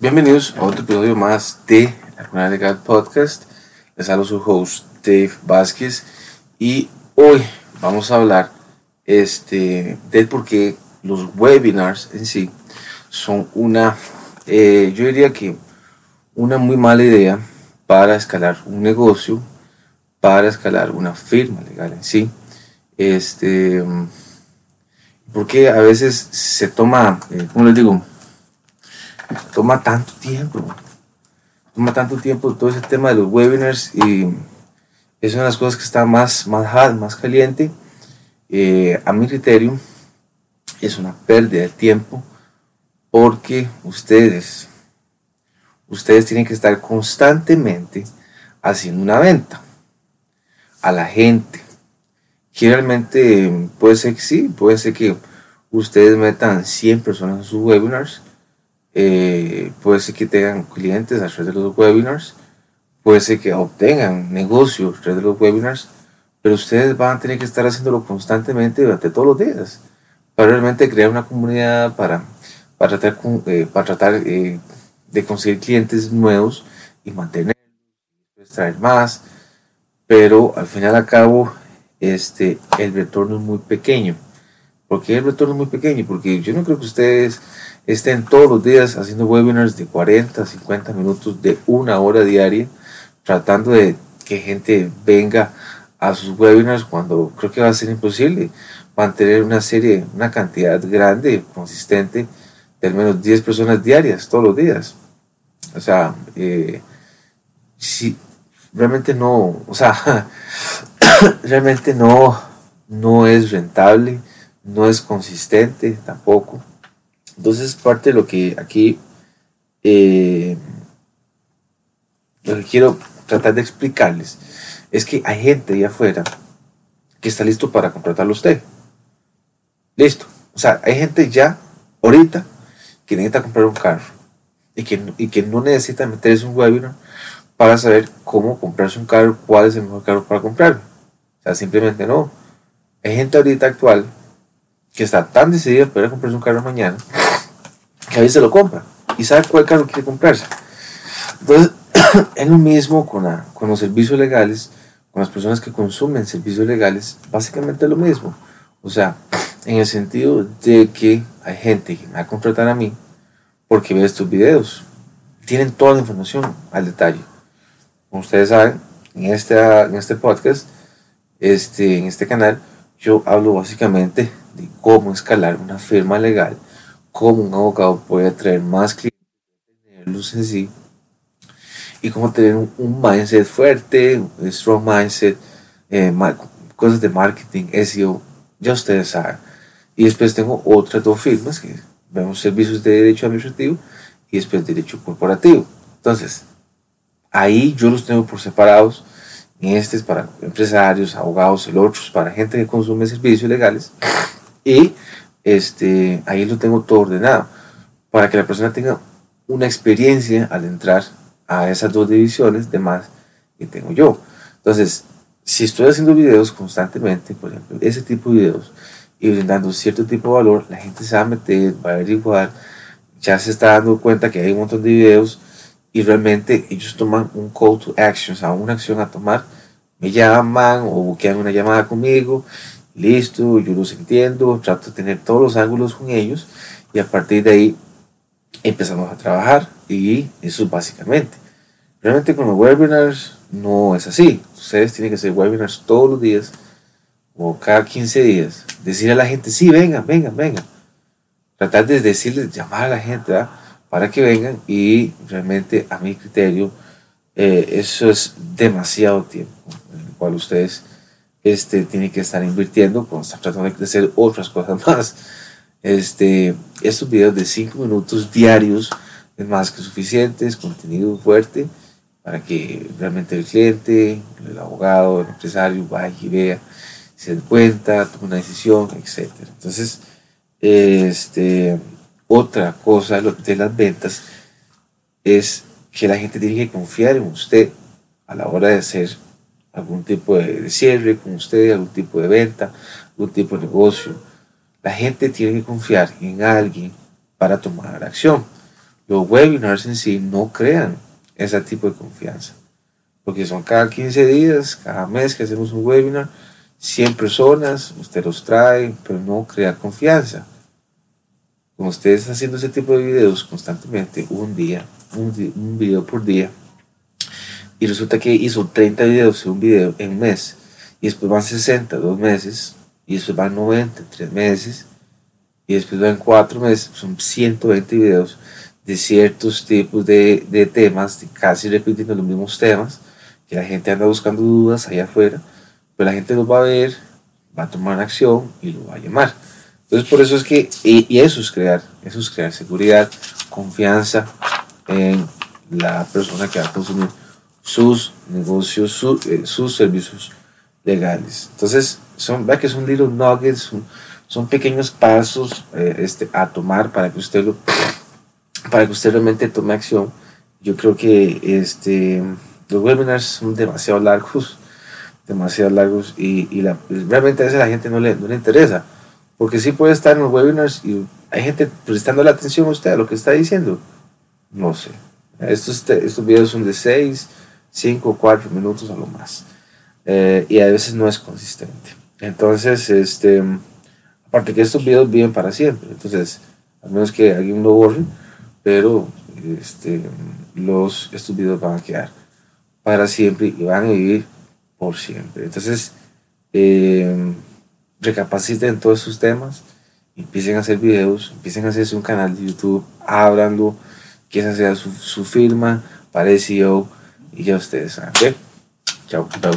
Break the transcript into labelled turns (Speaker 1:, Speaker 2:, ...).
Speaker 1: Bienvenidos a otro episodio más de la Legal Podcast. Les hablo su host Dave Vázquez y hoy vamos a hablar este, del por qué los webinars en sí son una, eh, yo diría que una muy mala idea para escalar un negocio, para escalar una firma legal en sí. Este, porque a veces se toma, eh, ¿cómo les digo? Toma tanto tiempo. Toma tanto tiempo todo ese tema de los webinars y es una de las cosas que está más, más más caliente. Eh, a mi criterio, es una pérdida de tiempo porque ustedes, ustedes tienen que estar constantemente haciendo una venta a la gente. Que realmente puede ser que sí, puede ser que ustedes metan 100 personas en sus webinars eh, puede ser que tengan clientes a través de los webinars, puede ser que obtengan negocios a través de los webinars, pero ustedes van a tener que estar haciéndolo constantemente durante todos los días para realmente crear una comunidad, para, para tratar, eh, para tratar eh, de conseguir clientes nuevos y mantenerlos, traer más, pero al final a cabo este, el retorno es muy pequeño. ¿Por qué el retorno es muy pequeño? Porque yo no creo que ustedes estén todos los días haciendo webinars de 40, 50 minutos, de una hora diaria, tratando de que gente venga a sus webinars cuando creo que va a ser imposible mantener una serie, una cantidad grande, consistente, de al menos 10 personas diarias, todos los días. O sea, eh, si realmente no, o sea, realmente no, no es rentable, no es consistente tampoco. Entonces, parte de lo que aquí eh, lo que quiero tratar de explicarles es que hay gente ahí afuera que está listo para contratarlo a usted. Listo. O sea, hay gente ya, ahorita, que necesita comprar un carro y que, y que no necesita meterse un webinar para saber cómo comprarse un carro, cuál es el mejor carro para comprarlo. O sea, simplemente no. Hay gente ahorita actual que está tan decidida para comprarse un carro mañana a veces lo compra y sabe cuál carro quiere comprarse. Entonces, es lo mismo con, con los servicios legales, con las personas que consumen servicios legales, básicamente es lo mismo. O sea, en el sentido de que hay gente que me va a contratar a mí porque ve estos videos. Tienen toda la información al detalle. Como ustedes saben, en este, en este podcast, este, en este canal, yo hablo básicamente de cómo escalar una firma legal cómo un abogado puede atraer más clientes, tenerlos en sí, y cómo tener un, mindset fuerte, un strong mindset, eh, cosas de marketing, SEO, ya ustedes saben. Y después tengo otras dos firmas que vemos servicios de derecho administrativo y después derecho corporativo. Entonces, ahí yo los tengo por separados. Este es para empresarios, abogados, el otro es para gente que consume servicios legales. Y este, ahí lo tengo todo ordenado para que la persona tenga una experiencia al entrar a esas dos divisiones de más que tengo yo. Entonces, si estoy haciendo videos constantemente, por ejemplo, ese tipo de videos, y brindando cierto tipo de valor, la gente se va a meter, va a averiguar, ya se está dando cuenta que hay un montón de videos y realmente ellos toman un call to action, o sea, una acción a tomar, me llaman o buquean una llamada conmigo listo, yo los entiendo, trato de tener todos los ángulos con ellos y a partir de ahí empezamos a trabajar y eso es básicamente. Realmente con los webinars no es así. Ustedes tienen que hacer webinars todos los días o cada 15 días. Decir a la gente, sí, vengan, vengan, vengan. Tratar de decirles, llamar a la gente para que vengan y realmente a mi criterio eh, eso es demasiado tiempo en el cual ustedes este, tiene que estar invirtiendo cuando está tratando de hacer otras cosas más. Este, estos videos de 5 minutos diarios es más que suficientes, contenido fuerte para que realmente el cliente, el abogado, el empresario vaya y vea, se dé cuenta, tome una decisión, etc. Entonces, este, otra cosa de las ventas es que la gente tiene que confiar en usted a la hora de hacer algún tipo de cierre con usted, algún tipo de venta, algún tipo de negocio. La gente tiene que confiar en alguien para tomar acción. los webinars en sí no crean ese tipo de confianza. Porque son cada 15 días, cada mes que hacemos un webinar, 100 personas, usted los trae, pero no crea confianza. Como ustedes haciendo ese tipo de videos constantemente, un día, un, video por día, y resulta que hizo 30 videos en un video en un mes, y después van 60, dos meses, y después van 90, tres meses, y después van cuatro meses, son 120 videos de ciertos tipos de, de temas, casi repitiendo los mismos temas, que la gente anda buscando dudas allá afuera, pero la gente los va a ver, va a tomar acción y lo va a llamar. Entonces por eso es que, y, eso es crear, eso es crear seguridad, confianza en la persona que va a consumir sus negocios, eh, sus servicios legales. Entonces, son, vea que son little nuggets, son, pequeños pasos eh, este, a tomar para que usted lo, para que usted realmente tome acción. Yo creo que este, los webinars son demasiado largos, demasiado largos y, y la, realmente a veces la gente no le, no le interesa. Porque sí puede estar en los webinars y hay gente prestando la atención a usted a lo que está diciendo. No sé. Estos, estos videos son de 6, 5, 4 minutos a lo más. Eh, y a veces no es consistente. Entonces, este, aparte que estos videos viven para siempre. Entonces, a menos que alguien lo borre, pero este, los, estos videos van a quedar para siempre y van a vivir por siempre. Entonces, eh, recapaciten todos esos temas, empiecen a hacer videos, empiecen a hacerse un canal de YouTube, ábranlo, que esa sea su, su firma para SEO y ya ustedes saben. Chao, chao.